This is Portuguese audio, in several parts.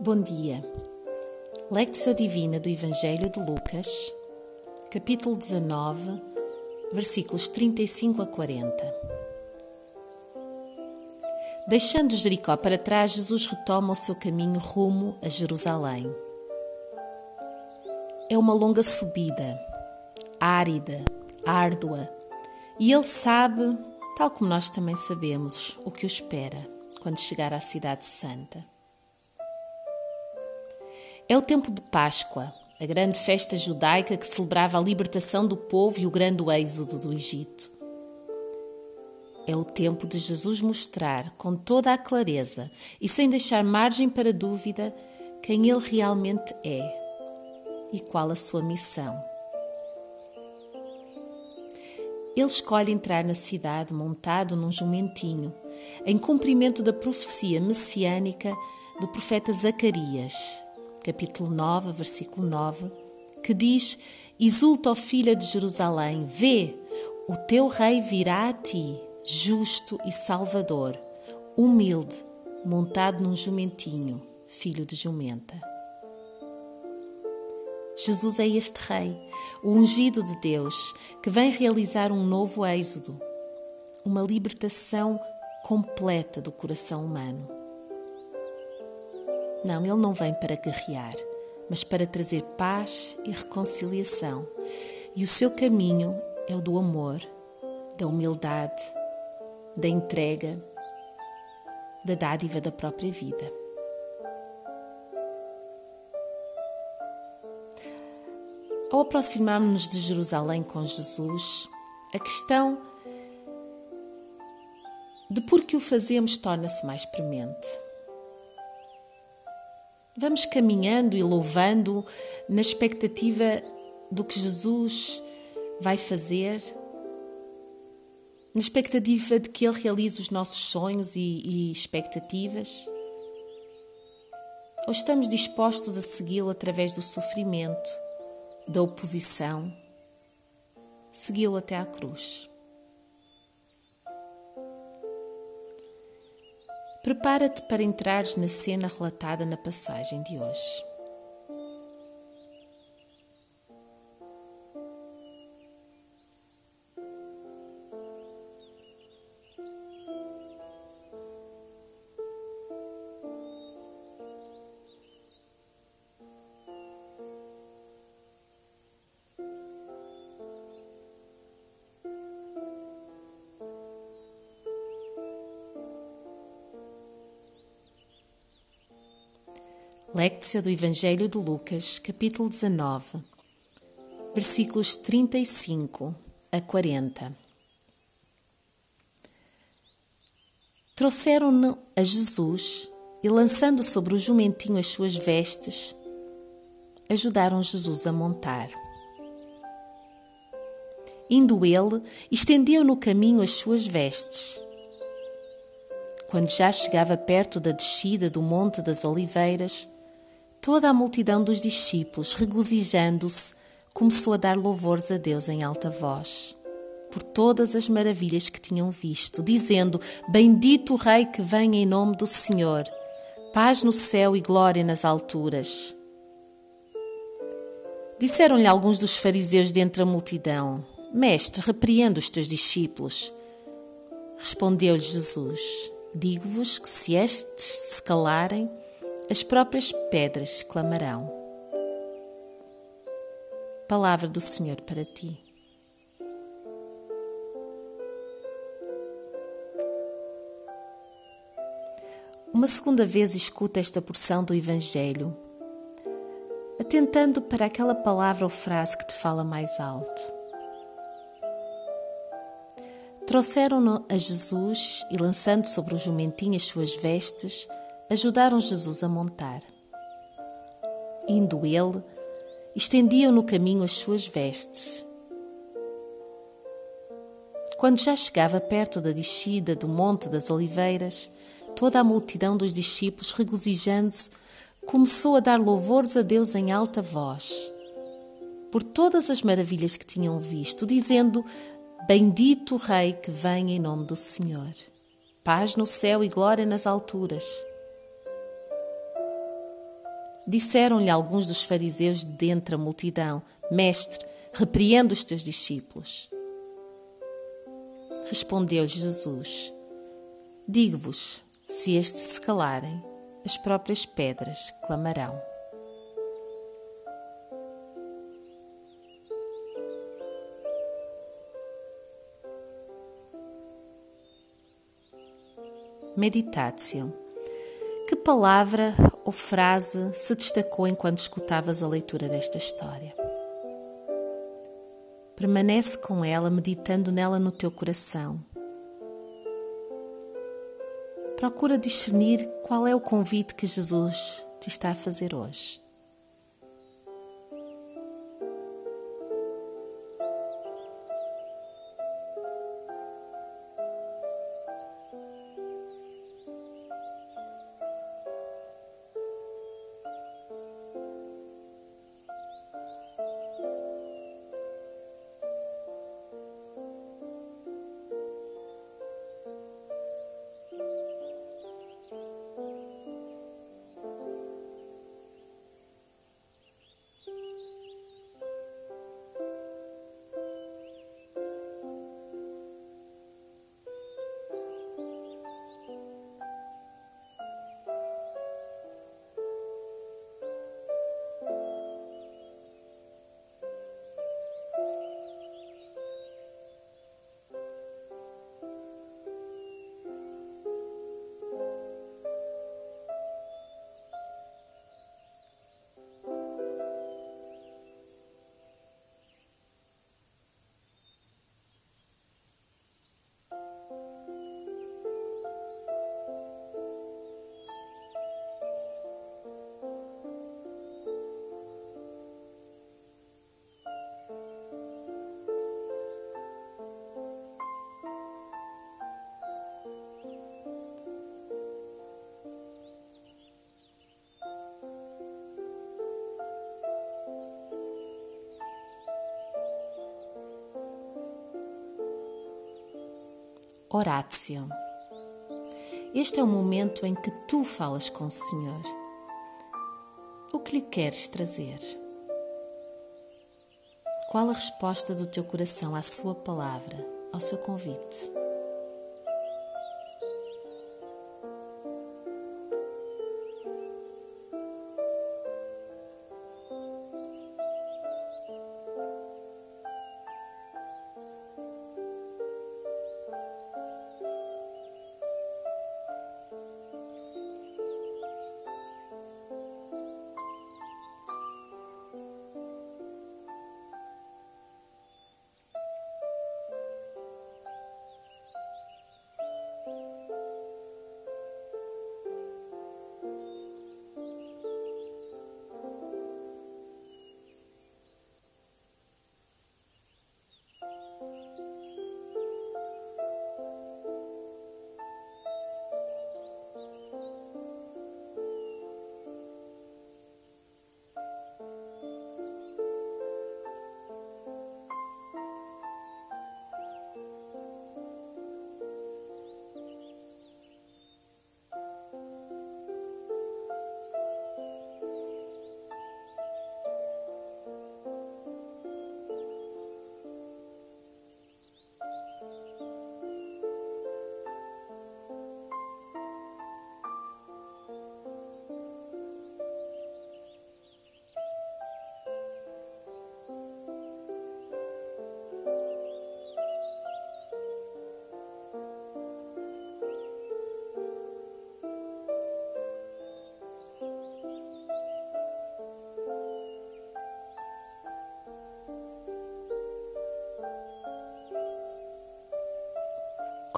Bom dia. Lectio Divina do Evangelho de Lucas, capítulo 19, versículos 35 a 40. Deixando Jericó para trás, Jesus retoma o seu caminho rumo a Jerusalém. É uma longa subida, árida, árdua, e ele sabe, tal como nós também sabemos, o que o espera quando chegar à Cidade Santa. É o tempo de Páscoa, a grande festa judaica que celebrava a libertação do povo e o grande êxodo do Egito. É o tempo de Jesus mostrar com toda a clareza e sem deixar margem para dúvida quem ele realmente é e qual a sua missão. Ele escolhe entrar na cidade montado num jumentinho, em cumprimento da profecia messiânica do profeta Zacarias, capítulo 9, versículo 9, que diz: Exulta, ó filha de Jerusalém, vê, o teu rei virá a ti, justo e salvador, humilde, montado num jumentinho, filho de jumenta. Jesus é este Rei, o ungido de Deus, que vem realizar um novo êxodo, uma libertação completa do coração humano. Não, ele não vem para guerrear, mas para trazer paz e reconciliação. E o seu caminho é o do amor, da humildade, da entrega, da dádiva da própria vida. Ao aproximarmos-nos de Jerusalém com Jesus, a questão de por que o fazemos torna-se mais premente. Vamos caminhando e louvando na expectativa do que Jesus vai fazer, na expectativa de que Ele realize os nossos sonhos e, e expectativas? Ou estamos dispostos a segui-lo através do sofrimento, da oposição, segui-lo até à cruz? Prepara-te para entrares na cena relatada na passagem de hoje. Lectio do Evangelho de Lucas, capítulo 19, versículos 35 a 40. Trouxeram-no a Jesus e, lançando sobre o jumentinho as suas vestes, ajudaram Jesus a montar. Indo ele, estendiam no caminho as suas vestes. Quando já chegava perto da descida do Monte das Oliveiras, Toda a multidão dos discípulos, regozijando-se, começou a dar louvores a Deus em alta voz, por todas as maravilhas que tinham visto, dizendo: Bendito o Rei que vem em nome do Senhor, paz no céu e glória nas alturas. Disseram-lhe alguns dos fariseus dentre a multidão: Mestre, repreenda os teus discípulos. Respondeu-lhes Jesus: Digo-vos que se estes se calarem, as próprias pedras clamarão. Palavra do Senhor para ti. Uma segunda vez escuta esta porção do Evangelho, atentando para aquela palavra ou frase que te fala mais alto. Trouxeram-no a Jesus e, lançando sobre o jumentinho as suas vestes, ajudaram Jesus a montar. Indo ele, estendiam no caminho as suas vestes. Quando já chegava perto da descida do Monte das Oliveiras, toda a multidão dos discípulos, regozijando-se, começou a dar louvores a Deus em alta voz, por todas as maravilhas que tinham visto, dizendo: Bendito o Rei que vem em nome do Senhor. Paz no céu e glória nas alturas. Disseram-lhe alguns dos fariseus de dentre a multidão: Mestre, repreenda os teus discípulos. Respondeu Jesus: Digo-vos, se estes se calarem, as próprias pedras clamarão. Meditatio. Palavra ou frase se destacou enquanto escutavas a leitura desta história? Permanece com ela, meditando nela no teu coração. Procura discernir qual é o convite que Jesus te está a fazer hoje. Horácio. Este é o momento em que tu falas com o Senhor. O que lhe queres trazer? Qual a resposta do teu coração à sua palavra, ao seu convite?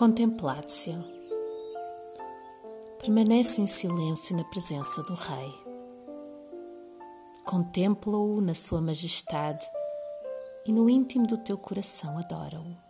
Contemplatio. Permanece em silêncio na presença do Rei. Contempla-o na sua majestade e no íntimo do teu coração adora-o.